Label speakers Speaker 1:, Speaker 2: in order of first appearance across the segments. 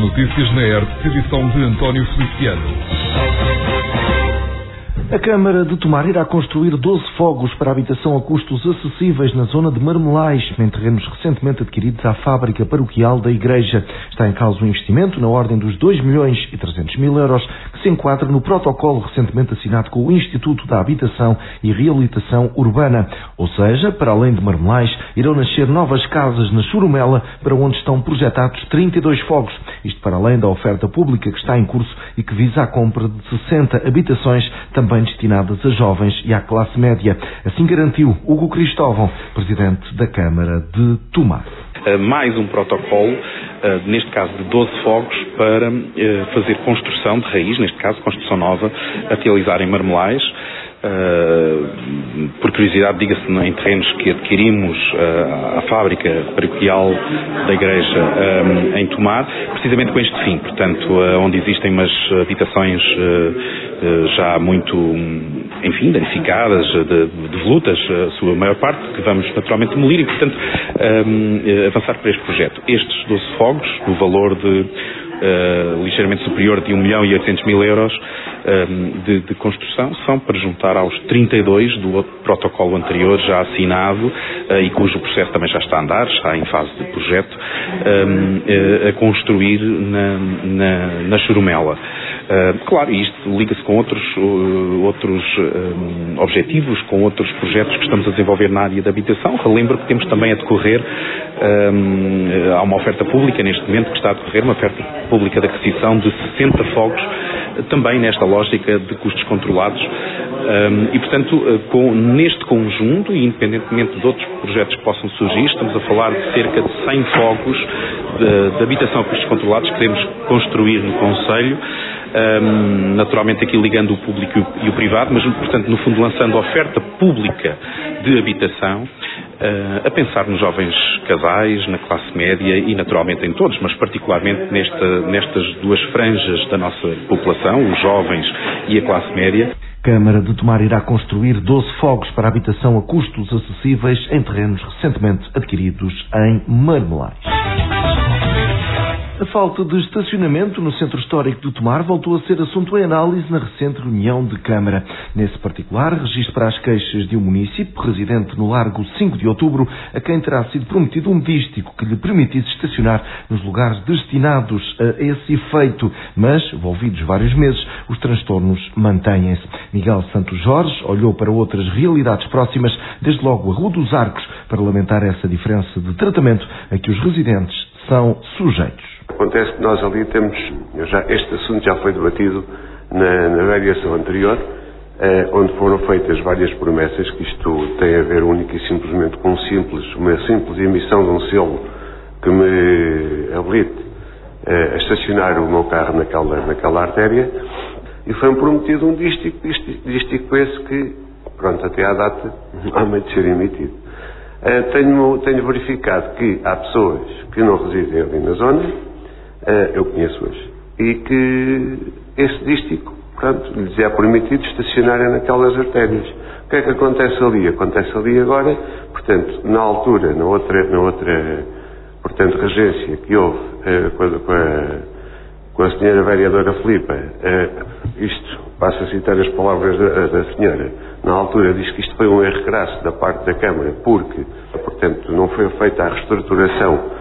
Speaker 1: As notícias na ERT, edição de António Feliciano.
Speaker 2: A Câmara de Tomar irá construir 12 fogos para habitação a custos acessíveis na zona de Marmelais, em terrenos recentemente adquiridos à fábrica paroquial da Igreja. Está em causa um investimento na ordem dos 2 milhões e 300 mil euros, se enquadra no protocolo recentemente assinado com o Instituto da Habitação e Reabilitação Urbana. Ou seja, para além de Marmelais, irão nascer novas casas na Churumela, para onde estão projetados 32 fogos. Isto para além da oferta pública que está em curso e que visa a compra de 60 habitações também destinadas a jovens e à classe média. Assim garantiu Hugo Cristóvão, presidente da Câmara de Tomar.
Speaker 3: Eh, mais um protocolo, eh, neste caso de 12 fogos, para eh, fazer construção de raiz, neste caso construção nova, a em Marmelais. Uh, por curiosidade, diga-se em terrenos que adquirimos uh, à fábrica paroquial da Igreja um, em Tomar, precisamente com este fim, portanto, uh, onde existem umas habitações já muito, enfim, danificadas, de, de volutas, a sua maior parte, que vamos naturalmente demolir e, portanto, um, avançar para este projeto. Estes 12 fogos, no valor de uh, ligeiramente superior de 1 milhão e 800 mil euros uh, de, de, construção, são para juntar aos 32 do protocolo anterior já assinado uh, e cujo processo também já está a andar, está em fase de projeto, a construir na, na, na Churumela. claro, isto liga-se com outros, outros objetivos, com outros projetos que estamos a desenvolver na área da habitação. Relembro que temos também a decorrer, há uma oferta pública neste momento que está a decorrer, uma oferta pública de aquisição de 60 fogos, também nesta lógica de custos controlados. e, portanto, eh, com, neste conjunto, e independentemente de outros projetos que possam surgir, estamos a falar de cerca de 100 fogos de, de habitação a custos controlados que queremos construir no Conselho um, naturalmente aqui ligando o público e o privado, mas, portanto, no fundo lançando oferta pública de habitação, a pensar nos jovens casais, na classe média e naturalmente em todos, mas particularmente nesta, nestas duas franjas da nossa população, os jovens e a classe média.
Speaker 2: Câmara de Tomar irá construir 12 fogos para habitação a custos acessíveis em terrenos recentemente adquiridos em Marmelais. A falta de estacionamento no centro histórico de Tomar voltou a ser assunto em análise na recente reunião de Câmara. Nesse particular, registro para as queixas de um município residente no Largo 5 de Outubro, a quem terá sido prometido um dístico que lhe permitisse estacionar nos lugares destinados a esse efeito, mas, envolvidos vários meses, os transtornos mantêm-se. Miguel Santos Jorge olhou para outras realidades próximas, desde logo a Rua dos Arcos, para lamentar essa diferença de tratamento a que os residentes são sujeitos.
Speaker 4: Acontece que nós ali temos, já, este assunto já foi debatido na, na variação anterior, eh, onde foram feitas várias promessas, que isto tem a ver única e simplesmente com um simples, uma simples emissão de um selo que me habilite eh, a estacionar o meu carro naquela, naquela artéria, e foi-me prometido um dístico, dístico esse que, pronto, até à data, há meio de ser emitido. Eh, tenho, tenho verificado que há pessoas que não residem ali na zona, eh, eu conheço-as, e que esse dístico, portanto, lhes é permitido estacionarem naquelas artérias. O que é que acontece ali? Acontece ali agora, portanto, na altura, na outra, na outra portanto, regência que houve eh, com, a, com, a, senhora vereadora Filipa, isto, passo a citar as palavras da, da senhora, na altura diz que isto foi um erro crasso da parte da Câmara, porque, portanto, não foi feita a reestruturação,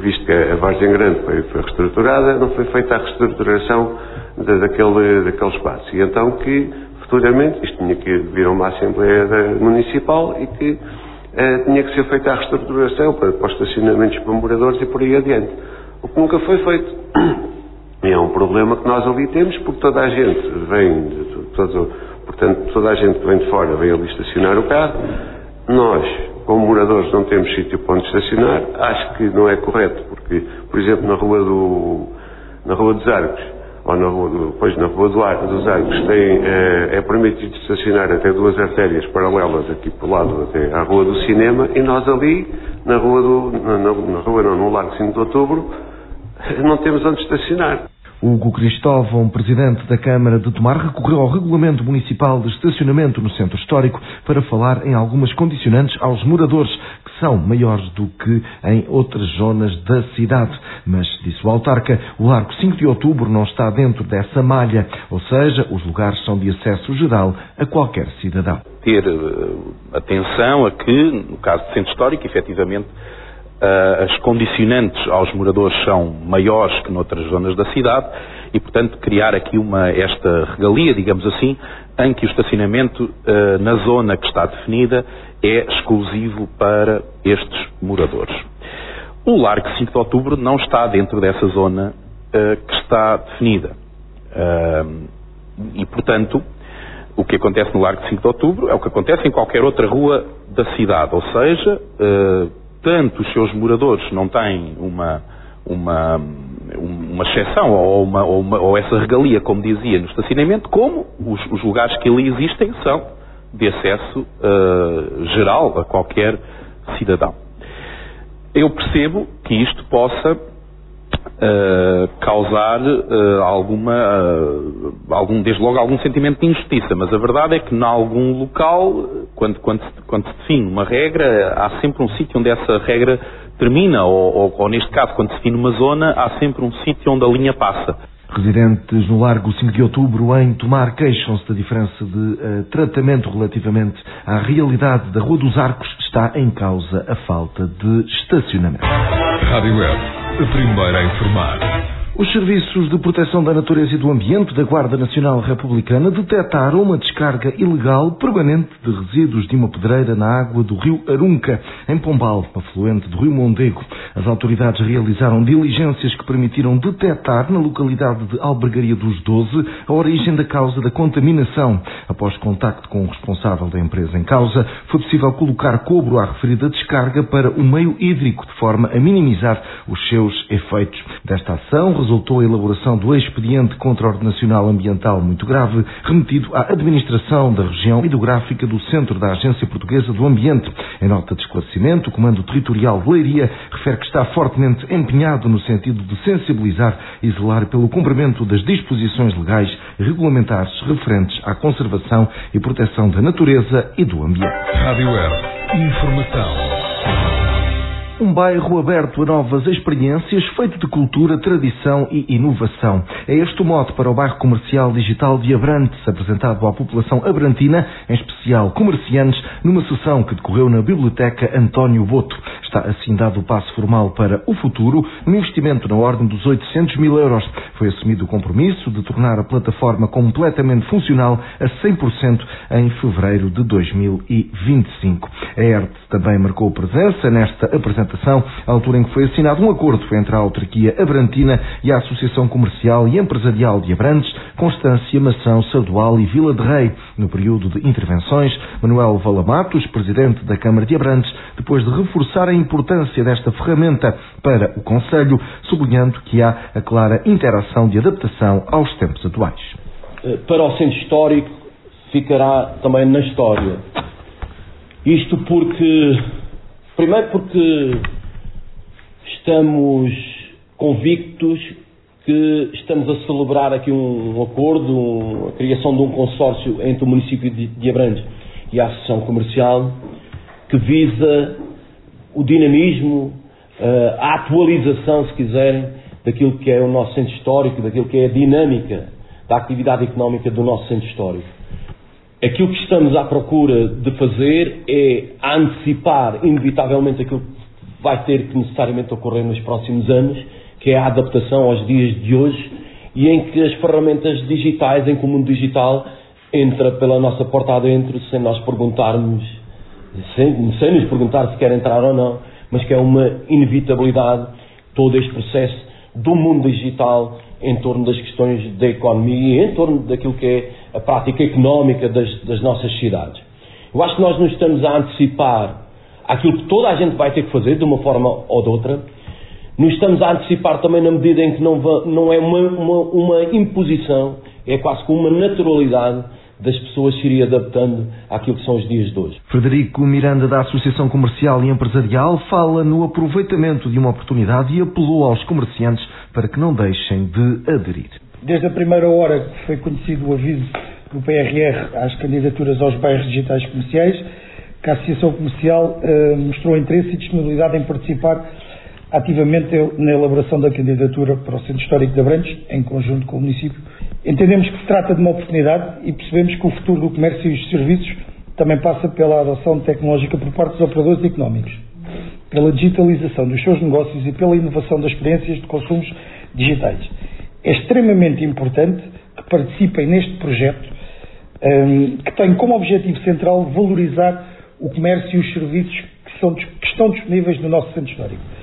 Speaker 4: visto que a Vargem Grande foi, foi reestruturada, não foi feita a reestruturação de, daquele, daquele espaço. E então que, futuramente, isto tinha que vir a uma Assembleia Municipal e que eh, tinha que ser feita a reestruturação para, para os estacionamentos para moradores e por aí adiante. O que nunca foi feito. E é um problema que nós ali temos, porque toda a gente vem, todo, Portanto, toda a gente que vem de fora vem ali estacionar o carro. Nós, como moradores, não temos sítio para onde estacionar. Acho que não é correto, porque, por exemplo, na rua do, na rua dos Arcos, ou na rua, do, pois, na rua do Ar, dos Arcos, tem, é, é permitido estacionar até duas artérias paralelas aqui o lado, até à rua do cinema, e nós ali, na rua do, na, na rua não, no Largo 5 de Outubro, não temos onde estacionar.
Speaker 2: Hugo Cristóvão, presidente da Câmara de Tomar, recorreu ao Regulamento Municipal de Estacionamento no Centro Histórico para falar em algumas condicionantes aos moradores, que são maiores do que em outras zonas da cidade. Mas, disse o autarca, o Largo 5 de Outubro não está dentro dessa malha, ou seja, os lugares são de acesso geral a qualquer cidadão.
Speaker 3: Ter uh, atenção a que, no caso do Centro Histórico, efetivamente, as condicionantes aos moradores são maiores que noutras zonas da cidade e, portanto, criar aqui uma, esta regalia, digamos assim, em que o estacionamento uh, na zona que está definida é exclusivo para estes moradores. O Largo 5 de Outubro não está dentro dessa zona uh, que está definida. e, portanto, o que acontece no Largo 5 de Outubro é o que acontece em qualquer outra rua da cidade, ou seja, tanto os seus moradores não têm uma, uma, uma exceção ou, uma, ou, uma, ou essa regalia, como dizia, no estacionamento, como os, os lugares que ali existem são de acesso uh, geral a qualquer cidadão. Eu percebo que isto possa uh, causar uh, alguma, uh, algum, desde logo algum sentimento de injustiça, mas a verdade é que em algum local, quando, quando, quando se define uma regra, há sempre um sítio onde essa regra termina, ou, ou, ou neste caso, quando se define uma zona, há sempre um sítio onde a linha passa.
Speaker 2: Residentes no Largo 5 de Outubro, em Tomar, queixam-se da diferença de uh, tratamento relativamente à realidade da Rua dos Arcos. Está em causa a falta de estacionamento.
Speaker 1: Rádio Web a primeira a informar.
Speaker 2: Os serviços de proteção da natureza e do ambiente da Guarda Nacional Republicana detectaram uma descarga ilegal permanente de resíduos de uma pedreira na água do rio Arunca, em Pombal, afluente do rio Mondego. As autoridades realizaram diligências que permitiram detectar na localidade de Albergaria dos Doze a origem da causa da contaminação. Após contacto com o responsável da empresa em causa, foi possível colocar cobro à referida descarga para o meio hídrico, de forma a minimizar os seus efeitos. Desta ação, resultou a elaboração do expediente contra ordenacional ambiental muito grave, remetido à administração da região hidrográfica do Centro da Agência Portuguesa do Ambiente. Em nota de esclarecimento, o Comando Territorial de Leiria refere que está fortemente empenhado no sentido de sensibilizar e zelar pelo cumprimento das disposições legais e regulamentares referentes à conservação e proteção da natureza e do ambiente.
Speaker 1: Rádio. Informação.
Speaker 2: Um bairro aberto a novas experiências, feito de cultura, tradição e inovação. É este o mote para o bairro comercial digital de Abrantes, apresentado à população abrantina, em especial comerciantes, numa sessão que decorreu na Biblioteca António Boto. Está assim dado o passo formal para o futuro, um investimento na ordem dos 800 mil euros. Foi assumido o compromisso de tornar a plataforma completamente funcional a 100% em fevereiro de 2025. A ERT também marcou presença nesta apresentação apresentação, à altura em que foi assinado um acordo entre a autarquia abrantina e a Associação Comercial e Empresarial de Abrantes, Constância, Mação, Sardual e Vila de Rei. No período de intervenções, Manuel Valamatos, presidente da Câmara de Abrantes, depois de reforçar a importância desta ferramenta para o Conselho, sublinhando que há a clara interação de adaptação aos tempos atuais.
Speaker 5: Eh, para o centro histórico, ficará também na história. Isto porque Primeiro porque estamos convictos que estamos a celebrar aqui um acordo, a criação de um consórcio entre o município de Abrantes e a Associação Comercial que visa o dinamismo, eh, a atualização, se quiserem, daquilo que é o nosso centro histórico, daquilo que é a dinâmica da atividade económica do nosso centro histórico. Aquilo que estamos à procura de fazer é antecipar, inevitavelmente, aquilo que vai ter que necessariamente ocorrer nos próximos anos, que é a adaptação aos dias de hoje e em que as ferramentas digitais, em que o mundo digital entra pela nossa porta adentro sem nós perguntarmos, sem, sem nos perguntar se quer entrar ou não, mas que é uma inevitabilidade todo este processo do mundo digital em torno das questões da economia e em torno daquilo que é a prática económica das, das nossas cidades. Eu acho que nós nos estamos a antecipar aquilo que toda a gente vai ter que fazer, de uma forma ou de outra. Nos estamos a antecipar também na medida em que não, não é uma, uma, uma imposição, é quase como uma naturalidade das pessoas se iria adaptando àquilo que são os dias de hoje.
Speaker 2: Frederico Miranda, da Associação Comercial e Empresarial, fala no aproveitamento de uma oportunidade e apelou aos comerciantes para que não deixem de aderir.
Speaker 6: Desde a primeira hora que foi conhecido o aviso do PRR às candidaturas aos bairros digitais comerciais, que a Associação Comercial eh, mostrou interesse e disponibilidade em participar ativamente na elaboração da candidatura para o Centro Histórico de Abrantes, em conjunto com o município. Entendemos que se trata de uma oportunidade e percebemos que o futuro do comércio e os serviços também passa pela adoção tecnológica por parte dos operadores económicos, pela digitalização dos seus negócios e pela inovação das experiências de consumos digitais. É extremamente importante que participem neste projeto um, que tem como objetivo central valorizar o comércio e os serviços que, são, que estão disponíveis no nosso centro histórico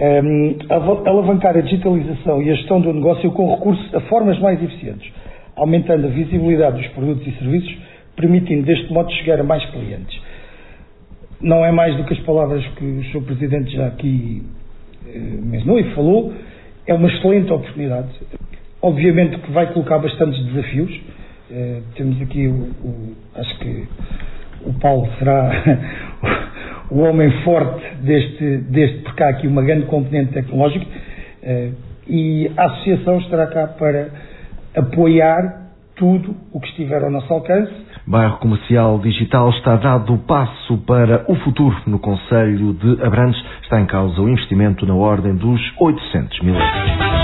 Speaker 6: um, alavancar a digitalização e a gestão do negócio com recurso a formas mais eficientes, aumentando a visibilidade dos produtos e serviços, permitindo deste modo chegar a mais clientes. Não é mais do que as palavras que o Sr. Presidente já aqui eh, mencionou e falou, é uma excelente oportunidade. Obviamente que vai colocar bastantes desafios. Eh, temos aqui o, o, acho que o Paulo será o homem forte deste, deste, porque há aqui uma grande componente tecnológica eh, e a Associação estará cá para apoiar tudo o que estiver ao nosso alcance.
Speaker 2: Bairro Comercial Digital está dado o passo para o futuro no Conselho de Abrantes. Está em causa o investimento na ordem dos 800 mil euros.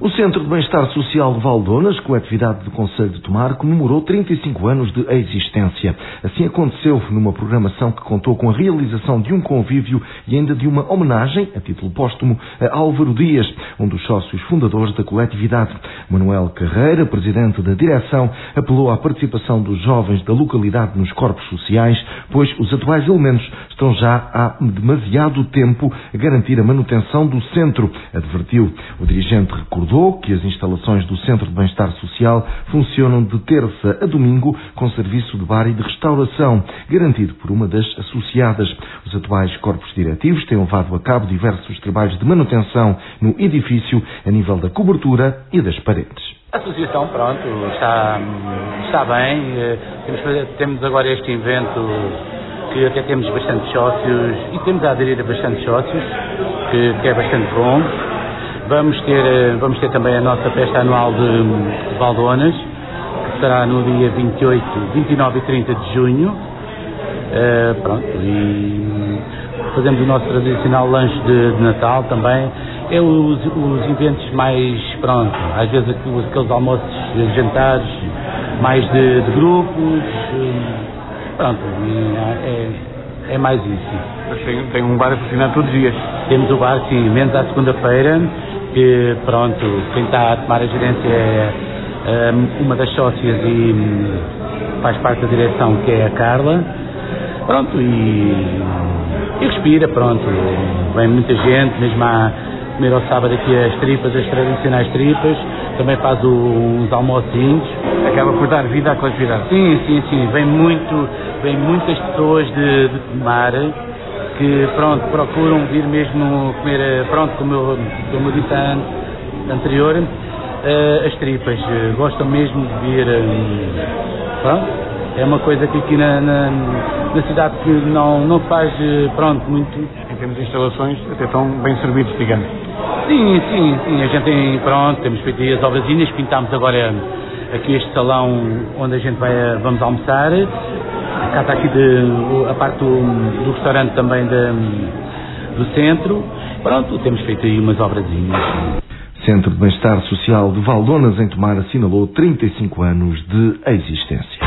Speaker 2: O Centro de Bem-Estar Social de Valdonas, atividade do Conselho de Tomar, comemorou 35 anos de existência. Assim aconteceu numa programação que contou com a realização de um convívio e ainda de uma homenagem, a título póstumo, a Álvaro Dias, um dos sócios fundadores da coletividade. Manuel Carreira, presidente da direção, apelou à participação dos jovens da localidade nos corpos sociais, pois os atuais elementos estão já há demasiado tempo a garantir a manutenção do centro, advertiu. O dirigente recordou recordou que as instalações do Centro de Bem-Estar Social funcionam de terça a domingo com serviço de bar e de restauração, garantido por uma das associadas. Os atuais corpos diretivos têm levado a cabo diversos trabalhos de manutenção no edifício a nível da cobertura e das paredes.
Speaker 7: A associação, pronto, está, está bem. Eh, temos, temos agora este evento que até temos bastantes sócios e temos a aderir a bastantes sócios, que, que é bastante bom. Vamos ter, eh, vamos ter também a nossa festa anual de Valdonas, que será no dia 28, 29 e 30 de junho. Uh, pronto, e fazemos o nosso tradicional lanche de, de Natal também. É os, os eventos mais, pronto, às vezes aqueles almoços, jantares mais de, de grupos. Pronto, é, é mais isso.
Speaker 8: Mas tem, tem um bar a funcionar todos os dias?
Speaker 7: Temos o bar, sim, menos à segunda-feira que pronto, quem está a tomar a gerência é um, uma das sócias e um, faz parte da direção que é a Carla. Pronto, e, e respira, pronto. Vem muita gente, mesmo a comer ao sábado aqui as tripas, as tradicionais tripas, também faz o, uns almocinhos.
Speaker 8: Acaba por dar vida à coletividade.
Speaker 7: Sim, sim, sim. Vem muito, vem muitas pessoas de, de tomar que pronto, procuram vir mesmo comer, eh, pronto, como eu, como eu disse anterior, uh, as tripas. Uh, gostam mesmo de vir. Pronto, é uma coisa que aqui na, na, na, cidade que não, não faz, pronto, muito.
Speaker 8: Em termos de instalações, até estão bem servidos, digamos.
Speaker 7: Sim, sim, sim. A gente tem, pronto, temos feito as obrazinhas, pintámos agora aqui este salão onde a gente vai, vamos almoçar cá está aqui de, a parte do, do restaurante também de, do centro. Pronto, temos feito aí umas obrazinhas.
Speaker 2: Centro de Bem-Estar Social de Valdonas, em Tomar, assinalou 35 anos de existência.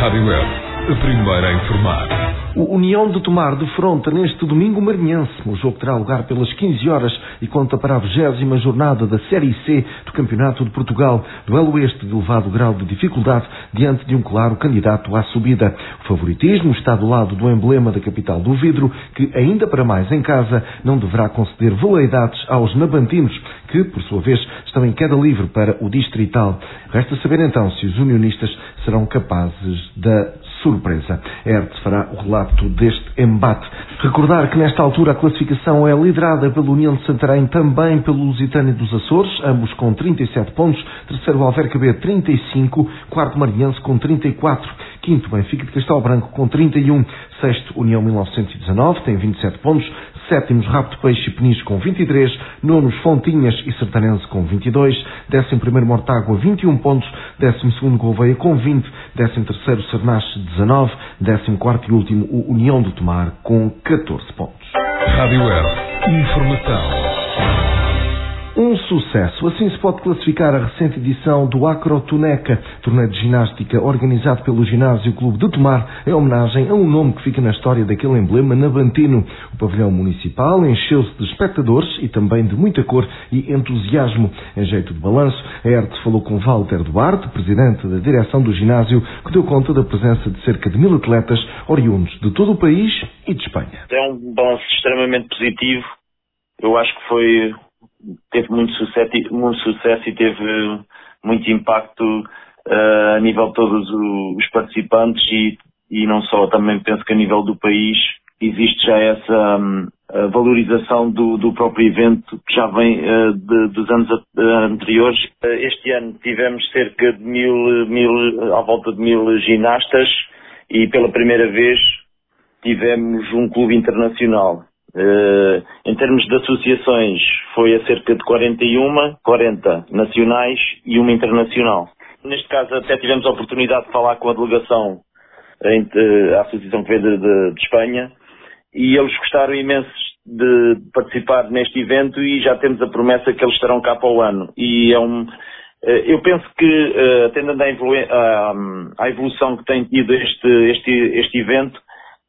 Speaker 1: Rádio Web, a primeira a informar.
Speaker 2: O União de Tomar de Fronta neste domingo marinhense. O jogo terá lugar pelas 15 horas e conta para a 20 jornada da Série C do Campeonato de Portugal. Duelo este de elevado grau de dificuldade diante de um claro candidato à subida. O favoritismo está do lado do emblema da capital do vidro, que ainda para mais em casa não deverá conceder veleidades aos nabantinos, que, por sua vez, estão em queda livre para o distrital. Resta saber então se os unionistas serão capazes da surpresa. Hertz fará o relato deste embate. Recordar que nesta altura a classificação é liderada pela União de Santarém, também pelo Lusitânia dos Açores, ambos com 37 pontos, terceiro Alverca B 35, quarto Marinhense com 34, quinto Benfica de Castelo Branco com 31, sexto União 1919 tem 27 pontos, sétimos de Peixe e Peniche com 23, nonos Fontinhas e Sertanense com 22, décimo primeiro Mortágua 21 pontos, décimo segundo Gouveia com 20, décimo terceiro Sernache 19, décimo quarto e último o União do Tomar com 14 pontos.
Speaker 1: Rádio Web. Informação.
Speaker 2: Um sucesso. Assim se pode classificar a recente edição do Acrotuneca, torneio de ginástica organizado pelo Ginásio Clube de Tomar, em homenagem a um nome que fica na história daquele emblema navantino. O pavilhão municipal encheu-se de espectadores e também de muita cor e entusiasmo. Em jeito de balanço, a ERTE falou com Walter Duarte, presidente da direção do ginásio, que deu conta da presença de cerca de mil atletas oriundos de todo o país e de Espanha.
Speaker 9: É um balanço extremamente positivo. Eu acho que foi teve muito sucesso, muito sucesso e teve muito impacto uh, a nível de todos os participantes e, e não só, também penso que a nível do país existe já essa um, valorização do, do, próprio evento que já vem uh, de, dos anos uh, anteriores. este ano tivemos cerca de mil, mil, à volta de mil ginastas e pela primeira vez tivemos um clube internacional. Uh, em termos de associações, foi a cerca de 41, 40 nacionais e uma internacional. Neste caso, até tivemos a oportunidade de falar com a delegação, a Associação que veio de, de, de Espanha, e eles gostaram imenso de participar neste evento e já temos a promessa que eles estarão cá para o ano. E é um, eh, eu penso que, eh, atendendo à evolução que tem tido este, este, este evento,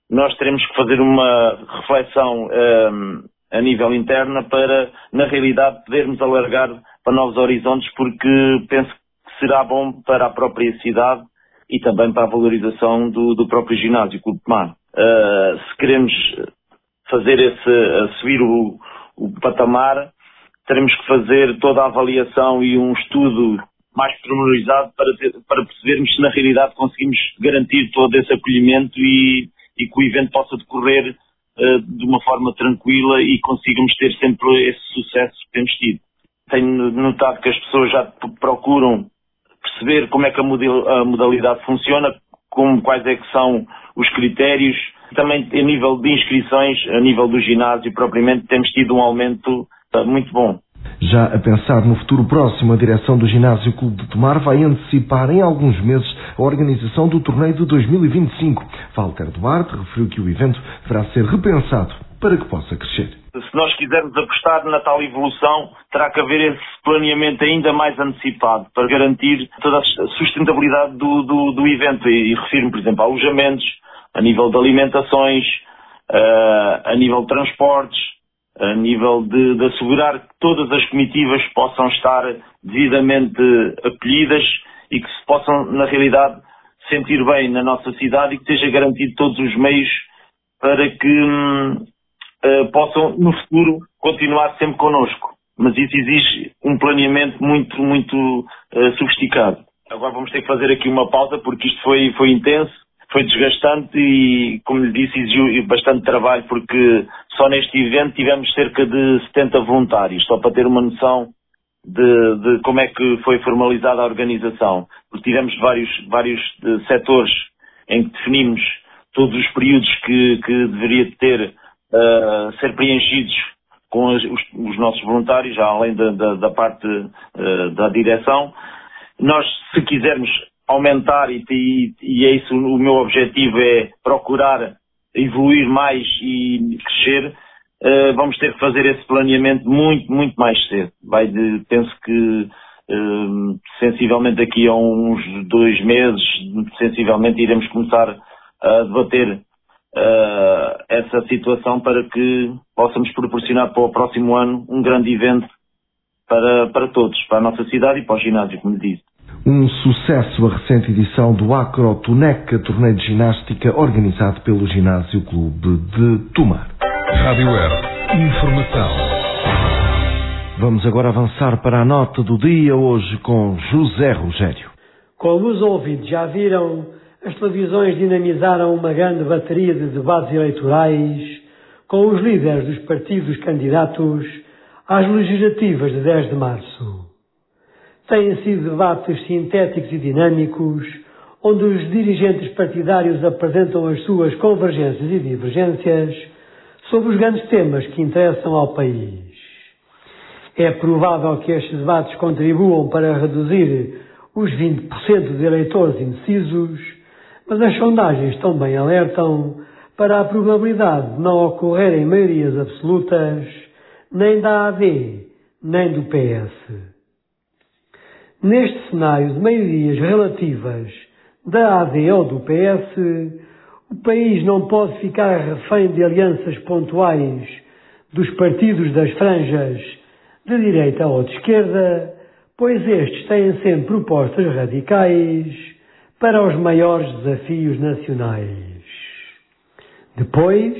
Speaker 9: nós teremos que fazer uma reflexão um, ehm, a nível interno para, na realidade, podermos alargar para novos horizontes, porque penso que será bom para a própria cidade e também para a valorização do, do próprio ginásio Clube Mar. Uh, se queremos fazer esse, subir o, o patamar, teremos que fazer toda a avaliação e um estudo mais pormenorizado para, ter, para percebermos se na realidade conseguimos garantir todo esse acolhimento e, e que o evento possa decorrer uh, de uma forma tranquila e consigamos ter sempre esse sucesso que temos tido. Tenho notado que as pessoas já procuram perceber como é que a modalidade funciona, como, quais é que são os critérios. Também a nível de inscrições, a nível do ginásio propriamente, temos tido um aumento uh, muito bom.
Speaker 2: Já a pensar no futuro próximo, a direção do Ginásio Clube de Tomar vai antecipar em alguns meses a organização do torneio de 2025. Walter Duarte referiu que o evento deverá ser repensado para que possa crescer.
Speaker 9: Se nós quisermos apostar na tal evolução, terá que haver esse planeamento ainda mais antecipado para garantir toda a sustentabilidade do, do, do evento. E, e refiro-me, por exemplo, a alojamentos, a nível de alimentações, uh, a nível de transportes, a nível de, de, assegurar que todas as comitivas possam estar devidamente acolhidas e que se possam, na realidade, sentir bem na nossa cidade e que seja garantido todos os meios para que hum, uh, possam, no futuro, continuar sempre connosco. Mas isso exige um planeamento muito, muito uh, sofisticado. Agora vamos ter que fazer aqui uma pausa porque isto foi, foi intenso foi desgastante e, como lhe disse, exigiu bastante trabalho porque só neste evento tivemos cerca de 70 voluntários, só para ter uma noção de, de como é que foi formalizada a organização. Porque tivemos vários, vários eh, setores em que definimos todos os períodos que, que deveria ter uh, ser preenchidos com os, os, nossos voluntários, além da, da, da parte uh, da direção. Nós, se quisermos aumentar e, e, e é isso o meu objetivo é procurar evoluir mais e crescer, uh, vamos ter que fazer esse planeamento muito, muito mais cedo. Vai de, penso que uh, sensivelmente daqui a uns dois meses, sensivelmente iremos começar a debater uh, essa situação para que possamos proporcionar para o próximo ano um grande evento para, para todos, para a nossa cidade e para o ginásio, como disse.
Speaker 2: Um sucesso a recente edição do Acro Tuneca, torneio de ginástica organizado pelo Ginásio Clube de Tomar.
Speaker 1: Rádio Air. Informação.
Speaker 2: Vamos agora avançar para a nota do dia hoje com José Rogério.
Speaker 10: Como os ouvintes já viram, as televisões dinamizaram uma grande bateria de debates eleitorais com os líderes dos partidos candidatos às legislativas de 10 de março. Têm sido debates sintéticos e dinâmicos, onde os dirigentes partidários apresentam as suas convergências e divergências sobre os grandes temas que interessam ao país. É provável que estes debates contribuam para reduzir os 20% de eleitores indecisos, mas as sondagens também alertam para a probabilidade de não ocorrerem maiorias absolutas nem da AD, nem do PS. Neste cenário de maiorias relativas da AD ou do PS, o país não pode ficar refém de alianças pontuais dos partidos das franjas de direita ou de esquerda, pois estes têm sempre propostas radicais para os maiores desafios nacionais. Depois,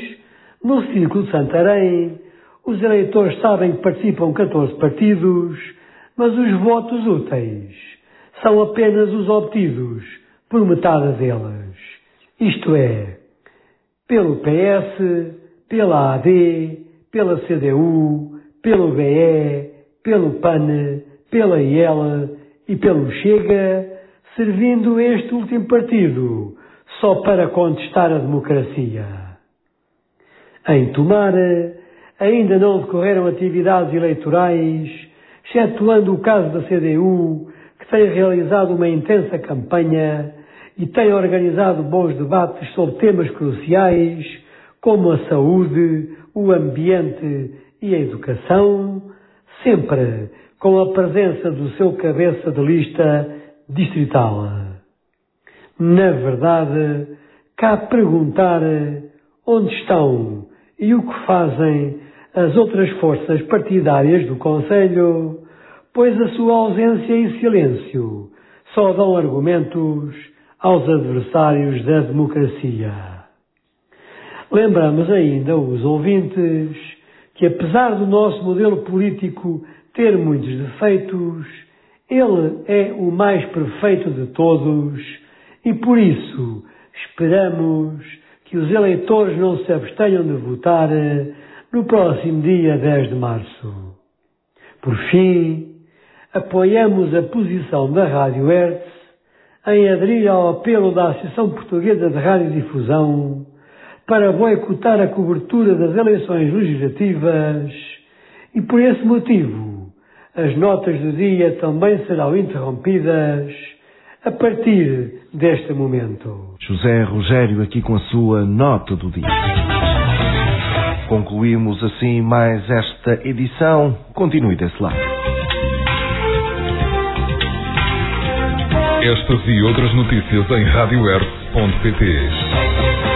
Speaker 10: no Círculo de Santarém, os eleitores sabem que participam 14 partidos, mas os votos úteis são apenas os obtidos por metade deles. Isto é, pelo PS, pela AD, pela CDU, pelo BE, pelo PAN, pela IEL e pelo Chega, servindo este último partido só para contestar a democracia. Em Tomara, ainda não decorreram atividades eleitorais, excetuando o caso da CDU, que tem realizado uma intensa campanha e tem organizado bons debates sobre temas cruciais como a saúde, o ambiente e a educação, sempre com a presença do seu cabeça de lista distrital. Na verdade, cá perguntar onde estão e o que fazem as outras forças partidárias do Conselho, pois a sua ausência e silêncio só dão argumentos aos adversários da democracia. Lembramos ainda os ouvintes que, apesar do nosso modelo político ter muitos defeitos, ele é o mais perfeito de todos e por isso esperamos que os eleitores não se abstenham de votar no próximo dia 10 de março. Por fim, apoiamos a posição da Rádio Hertz em aderir ao apelo da Associação Portuguesa de Radiodifusão para boicotar a cobertura das eleições legislativas e, por esse motivo, as notas do dia também serão interrompidas a partir deste momento.
Speaker 2: José Rogério aqui com a sua nota do dia. Concluímos assim mais esta edição. Continue desse lado.
Speaker 1: Estas e outras notícias em radioearth.pt